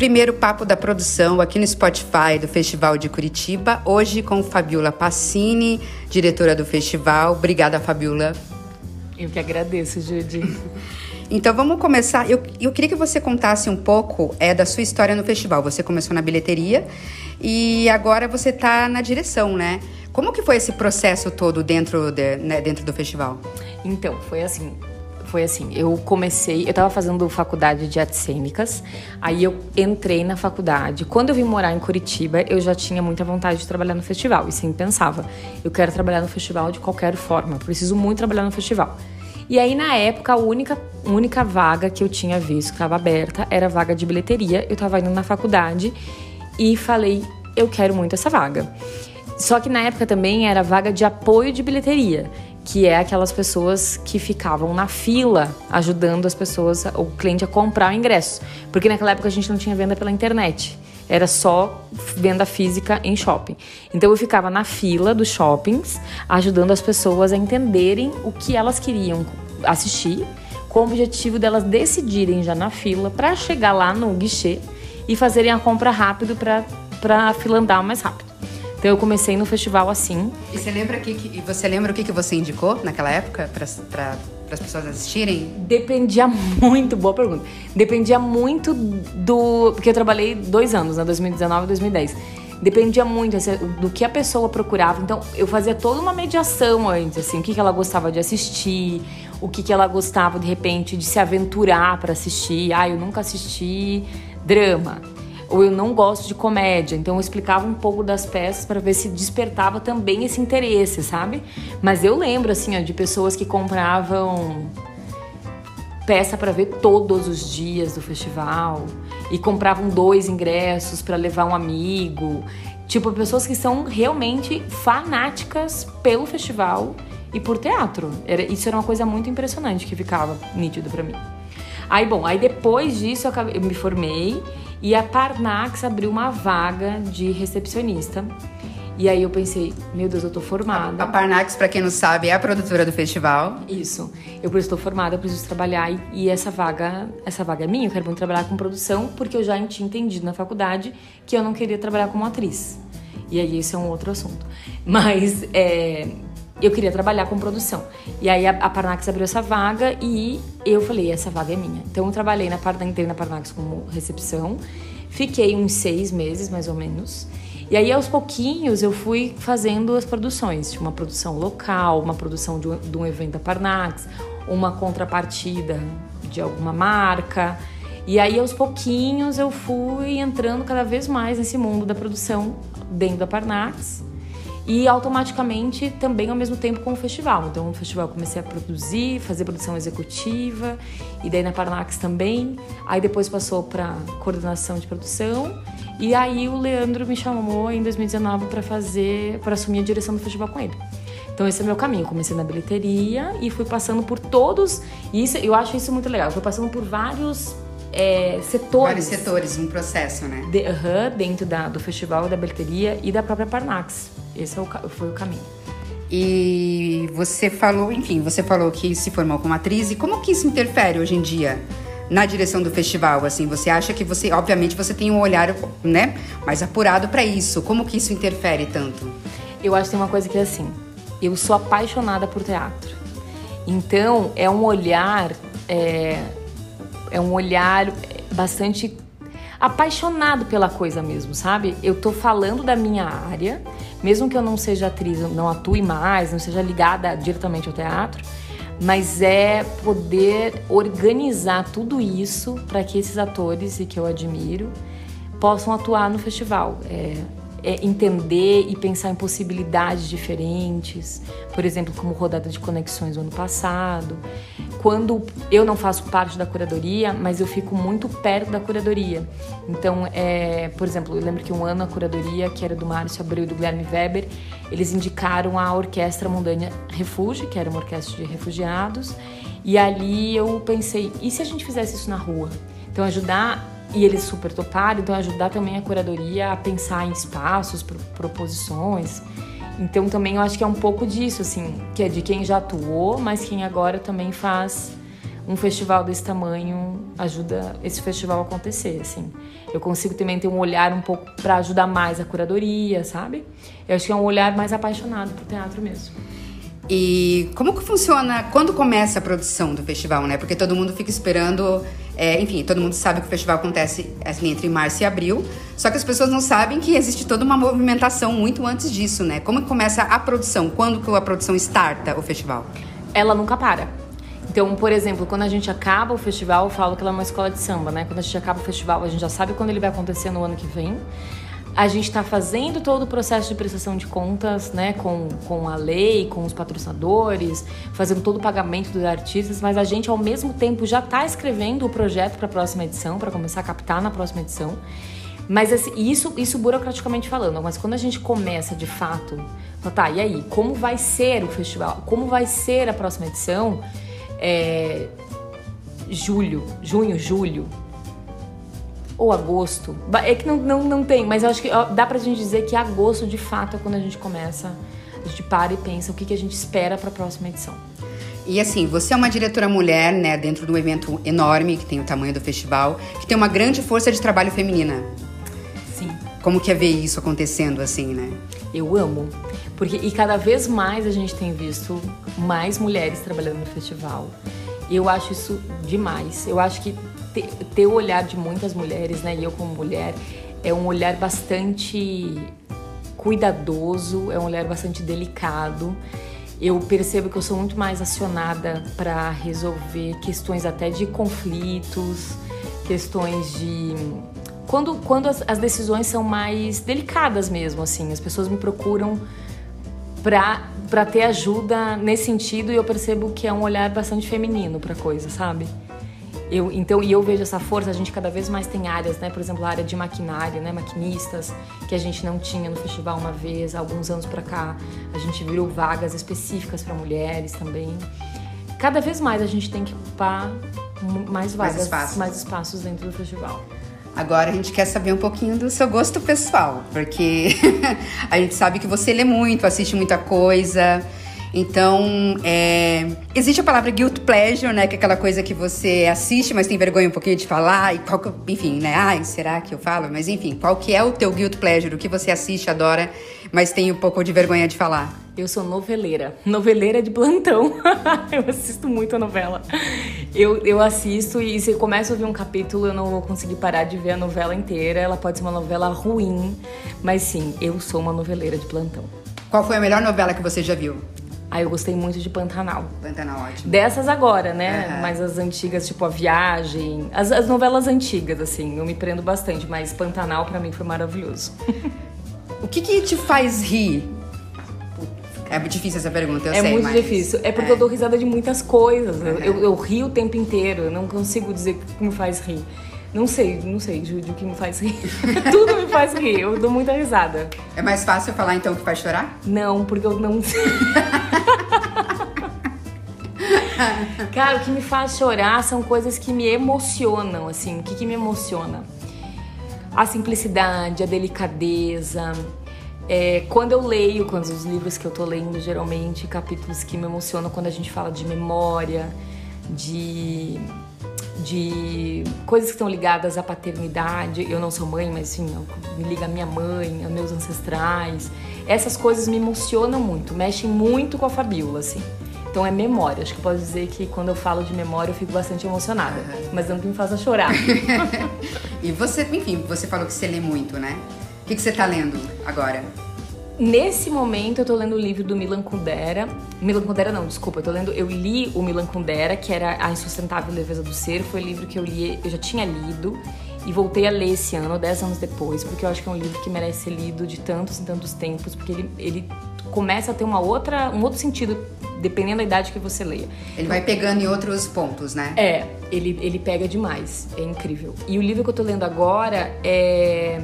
primeiro papo da produção aqui no Spotify do Festival de Curitiba, hoje com Fabiola Passini, diretora do festival. Obrigada, Fabiola. Eu que agradeço, Judy. Então vamos começar. Eu, eu queria que você contasse um pouco é, da sua história no festival. Você começou na bilheteria e agora você está na direção, né? Como que foi esse processo todo dentro, de, né, dentro do festival? Então, foi assim. Foi assim, eu comecei, eu estava fazendo faculdade de artes cênicas, aí eu entrei na faculdade. Quando eu vim morar em Curitiba, eu já tinha muita vontade de trabalhar no festival, e sempre pensava, eu quero trabalhar no festival de qualquer forma, preciso muito trabalhar no festival. E aí, na época, a única, única vaga que eu tinha visto que estava aberta era a vaga de bilheteria. Eu estava indo na faculdade e falei, eu quero muito essa vaga. Só que na época também era vaga de apoio de bilheteria, que é aquelas pessoas que ficavam na fila ajudando as pessoas, o cliente a comprar o ingresso. Porque naquela época a gente não tinha venda pela internet era só venda física em shopping. Então eu ficava na fila dos shoppings, ajudando as pessoas a entenderem o que elas queriam assistir, com o objetivo delas decidirem já na fila para chegar lá no guichê e fazerem a compra rápido para a fila andar mais rápido. Então eu comecei no festival assim. E você lembra que, que você lembra o que, que você indicou naquela época para para as pessoas assistirem? Dependia muito, boa pergunta. Dependia muito do. Porque eu trabalhei dois anos, né? 2019 e 2010. Dependia muito assim, do que a pessoa procurava. Então, eu fazia toda uma mediação antes, assim, o que, que ela gostava de assistir, o que, que ela gostava, de repente, de se aventurar para assistir. Ah, eu nunca assisti drama ou eu não gosto de comédia. Então eu explicava um pouco das peças para ver se despertava também esse interesse, sabe? Mas eu lembro assim, ó, de pessoas que compravam peça para ver todos os dias do festival e compravam dois ingressos para levar um amigo. Tipo, pessoas que são realmente fanáticas pelo festival e por teatro. Era, isso era uma coisa muito impressionante que ficava nítido para mim. Aí, bom, aí depois disso eu, acabei, eu me formei e a Parnax abriu uma vaga de recepcionista. E aí eu pensei, meu Deus, eu tô formada. A, Parnax, para quem não sabe, é a produtora do festival. Isso. Eu estou formada, eu preciso trabalhar e, essa vaga, essa vaga é minha. Eu quero muito trabalhar com produção, porque eu já tinha entendido na faculdade que eu não queria trabalhar como atriz. E aí esse é um outro assunto. Mas é, eu queria trabalhar com produção. E aí a, a Parnax abriu essa vaga e eu falei, essa vaga é minha. Então eu trabalhei na entrei na Parnax como recepção, fiquei uns seis meses mais ou menos. E aí aos pouquinhos eu fui fazendo as produções, uma produção local, uma produção de um, de um evento da Parnax, uma contrapartida de alguma marca. E aí aos pouquinhos eu fui entrando cada vez mais nesse mundo da produção dentro da Parnax e automaticamente também ao mesmo tempo com o festival. Então, no festival eu comecei a produzir, fazer produção executiva, e daí na Paranax também. Aí depois passou para coordenação de produção. E aí o Leandro me chamou em 2019 para fazer, para assumir a direção do festival com ele. Então esse é o meu caminho. Comecei na bilheteria e fui passando por todos. E isso, eu acho isso muito legal. Eu fui passando por vários é, setores. Vários setores, um processo, né? De, uh -huh, dentro da, do festival, da bilheteria e da própria Parnax. Esse é o, foi o caminho. E você falou, enfim, você falou que se formou como atriz. E como que isso interfere hoje em dia na direção do festival? Assim, você acha que você, obviamente, você tem um olhar, né, mais apurado para isso? Como que isso interfere tanto? Eu acho que tem uma coisa que é assim. Eu sou apaixonada por teatro. Então, é um olhar, é, é um olhar bastante apaixonado pela coisa mesmo, sabe? Eu tô falando da minha área, mesmo que eu não seja atriz, não atue mais, não seja ligada diretamente ao teatro, mas é poder organizar tudo isso para que esses atores e que eu admiro possam atuar no festival. É, é, entender e pensar em possibilidades diferentes, por exemplo, como rodada de conexões no ano passado. Quando eu não faço parte da curadoria, mas eu fico muito perto da curadoria. Então, é, por exemplo, eu lembro que um ano a curadoria, que era do Márcio Abreu e do Guilherme Weber, eles indicaram a Orquestra Mondanha Refúgio, que era uma orquestra de refugiados, e ali eu pensei, e se a gente fizesse isso na rua? Então, ajudar e eles super toparam, então ajudar também a curadoria a pensar em espaços, proposições. Então também eu acho que é um pouco disso, assim, que é de quem já atuou, mas quem agora também faz um festival desse tamanho ajuda esse festival a acontecer, assim. Eu consigo também ter um olhar um pouco para ajudar mais a curadoria, sabe? Eu acho que é um olhar mais apaixonado pro teatro mesmo. E como que funciona quando começa a produção do festival, né? Porque todo mundo fica esperando, é, enfim, todo mundo sabe que o festival acontece assim, entre março e abril, só que as pessoas não sabem que existe toda uma movimentação muito antes disso, né? Como que começa a produção? Quando que a produção starta o festival? Ela nunca para. Então, por exemplo, quando a gente acaba o festival, eu falo que ela é uma escola de samba, né? Quando a gente acaba o festival, a gente já sabe quando ele vai acontecer no ano que vem. A gente está fazendo todo o processo de prestação de contas, né, com, com a lei, com os patrocinadores, fazendo todo o pagamento dos artistas, mas a gente, ao mesmo tempo, já está escrevendo o projeto para a próxima edição, para começar a captar na próxima edição. Mas assim, isso, isso burocraticamente falando, mas quando a gente começa de fato, tá, e aí, como vai ser o festival? Como vai ser a próxima edição? É, julho, junho, julho, ou agosto. É que não, não, não tem, mas eu acho que dá pra gente dizer que agosto de fato é quando a gente começa, a gente para e pensa o que, que a gente espera para a próxima edição. E assim, você é uma diretora mulher, né, dentro de um evento enorme, que tem o tamanho do festival, que tem uma grande força de trabalho feminina. Sim. Como que é ver isso acontecendo assim, né? Eu amo. Porque e cada vez mais a gente tem visto mais mulheres trabalhando no festival. Eu acho isso demais. Eu acho que ter, ter o olhar de muitas mulheres, né? E eu como mulher, é um olhar bastante cuidadoso, é um olhar bastante delicado. Eu percebo que eu sou muito mais acionada para resolver questões até de conflitos, questões de quando, quando as, as, decisões são mais delicadas mesmo, assim, as pessoas me procuram para ter ajuda nesse sentido e eu percebo que é um olhar bastante feminino para coisa, sabe? Eu, então, e eu vejo essa força, a gente cada vez mais tem áreas, né? Por exemplo, a área de maquinária, né? Maquinistas, que a gente não tinha no festival uma vez, alguns anos para cá. A gente virou vagas específicas para mulheres também. Cada vez mais a gente tem que ocupar mais vagas, mais espaços. mais espaços dentro do festival. Agora a gente quer saber um pouquinho do seu gosto pessoal, porque a gente sabe que você lê muito, assiste muita coisa. Então, é, existe a palavra guilt pleasure, né? Que é aquela coisa que você assiste, mas tem vergonha um pouquinho de falar. E qual que, enfim, né? Ai, será que eu falo? Mas enfim, qual que é o teu guilt pleasure? O que você assiste, adora, mas tem um pouco de vergonha de falar? Eu sou noveleira. Noveleira de plantão. eu assisto muito a novela. Eu, eu assisto e se eu começo a ouvir um capítulo, eu não vou conseguir parar de ver a novela inteira. Ela pode ser uma novela ruim, mas sim, eu sou uma noveleira de plantão. Qual foi a melhor novela que você já viu? Aí eu gostei muito de Pantanal. Pantanal, ótimo. Dessas agora, né? Uhum. Mas as antigas, tipo A Viagem. As, as novelas antigas, assim, eu me prendo bastante, mas Pantanal para mim foi maravilhoso. o que, que te faz rir? É difícil essa pergunta, eu é sei. É muito mas... difícil. É porque é. eu dou risada de muitas coisas. Uhum. Eu, eu, rio o tempo inteiro. Eu não consigo dizer o que me faz rir. Não sei, não sei, Júlio, o que me faz rir. Tudo me faz rir, eu dou muita risada. É mais fácil falar então que faz chorar? Não, porque eu não sei. Cara, o que me faz chorar são coisas que me emocionam, assim. O que, que me emociona? A simplicidade, a delicadeza. É, quando eu leio, quando os livros que eu tô lendo, geralmente, capítulos que me emocionam quando a gente fala de memória, de de coisas que estão ligadas à paternidade. Eu não sou mãe, mas sim, me liga a minha mãe, a meus ancestrais. Essas coisas me emocionam muito, mexem muito com a Fabiola, assim. Então é memória. Acho que posso dizer que quando eu falo de memória eu fico bastante emocionada. Uhum. Mas não que me faça chorar. e você, enfim, você falou que você lê muito, né? O que, que você está lendo agora? Nesse momento eu tô lendo o livro do Milan Kundera. Milan Kundera não, desculpa, eu tô lendo, eu li o Milan Kundera, que era A Insustentável Leveza do Ser, foi o livro que eu li, eu já tinha lido e voltei a ler esse ano, dez anos depois, porque eu acho que é um livro que merece ser lido de tantos e tantos tempos, porque ele, ele começa a ter uma outra, um outro sentido dependendo da idade que você leia. Ele vai pegando em outros pontos, né? É, ele, ele pega demais, é incrível. E o livro que eu tô lendo agora é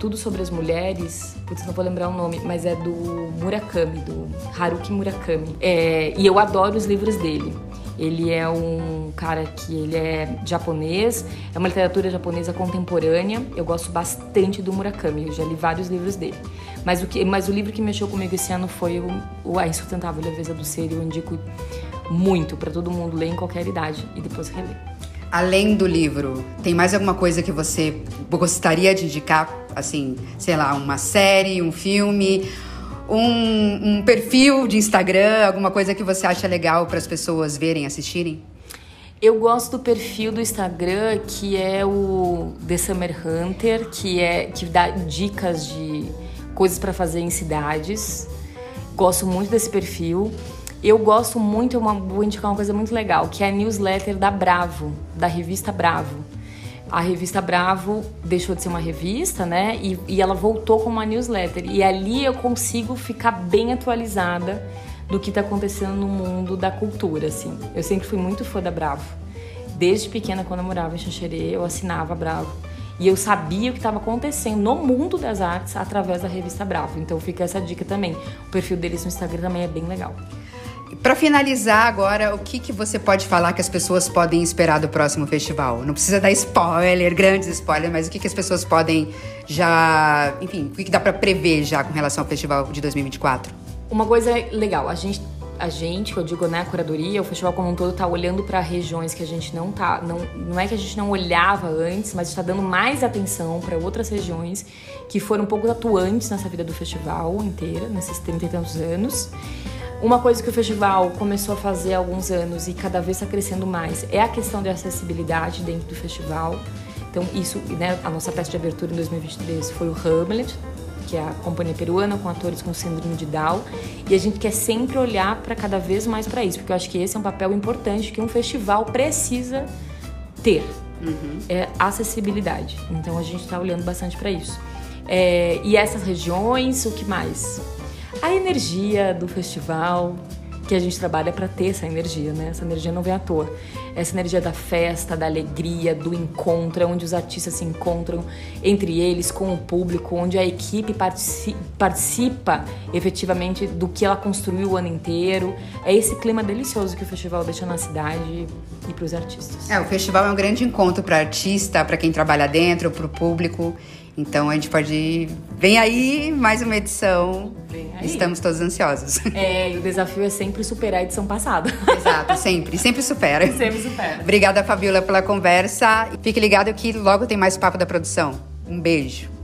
tudo sobre as mulheres, putz, não vou lembrar o nome, mas é do Murakami, do Haruki Murakami. É, e eu adoro os livros dele. Ele é um cara que ele é japonês, é uma literatura japonesa contemporânea. Eu gosto bastante do Murakami, eu já li vários livros dele. Mas o, que, mas o livro que mexeu comigo esse ano foi o, o A Insustentável Leveza do Ser, e eu indico muito para todo mundo ler em qualquer idade e depois reler. Além do livro, tem mais alguma coisa que você gostaria de indicar? Assim, sei lá, uma série, um filme, um, um perfil de Instagram, alguma coisa que você acha legal para as pessoas verem, assistirem? Eu gosto do perfil do Instagram que é o The Summer Hunter, que é que dá dicas de coisas para fazer em cidades. Gosto muito desse perfil. Eu gosto muito, eu vou indicar uma coisa muito legal, que é a newsletter da Bravo, da revista Bravo. A revista Bravo deixou de ser uma revista, né? E, e ela voltou como uma newsletter. E ali eu consigo ficar bem atualizada do que está acontecendo no mundo da cultura, assim. Eu sempre fui muito fã da Bravo. Desde pequena, quando eu morava em Xanxerê, eu assinava Bravo. E eu sabia o que estava acontecendo no mundo das artes através da revista Bravo. Então fica essa dica também. O perfil deles no Instagram também é bem legal. Para finalizar agora, o que, que você pode falar que as pessoas podem esperar do próximo festival? Não precisa dar spoiler, grandes spoilers, mas o que, que as pessoas podem já, enfim, o que, que dá para prever já com relação ao festival de 2024? Uma coisa legal, a gente a gente, eu digo, né, a curadoria, o festival como um todo tá olhando para regiões que a gente não tá, não, não é que a gente não olhava antes, mas está dando mais atenção para outras regiões que foram um pouco atuantes nessa vida do festival inteira, nesses 30 e tantos anos. Uma coisa que o festival começou a fazer há alguns anos e cada vez está crescendo mais é a questão de acessibilidade dentro do festival. Então, isso, né, a nossa peça de abertura em 2023 foi o Hamlet, que é a companhia peruana com atores com síndrome de Down, e a gente quer sempre olhar para cada vez mais para isso, porque eu acho que esse é um papel importante que um festival precisa ter. Uhum. É acessibilidade. Então a gente está olhando bastante para isso. É, e essas regiões, o que mais? A energia do festival, que a gente trabalha para ter essa energia, né? Essa energia não vem à toa. Essa energia da festa, da alegria, do encontro, onde os artistas se encontram entre eles, com o público, onde a equipe participa, participa efetivamente do que ela construiu o ano inteiro. É esse clima delicioso que o festival deixa na cidade e para os artistas. É, o festival é um grande encontro para artista, para quem trabalha dentro, para o público. Então a gente pode. Vem aí mais uma edição. Aí. Estamos todos ansiosos. É, e o desafio é sempre superar a edição passada. Exato, sempre. Sempre supera. Sempre supera. Obrigada, Fabiola, pela conversa. Fique ligado que logo tem mais papo da produção. Um beijo.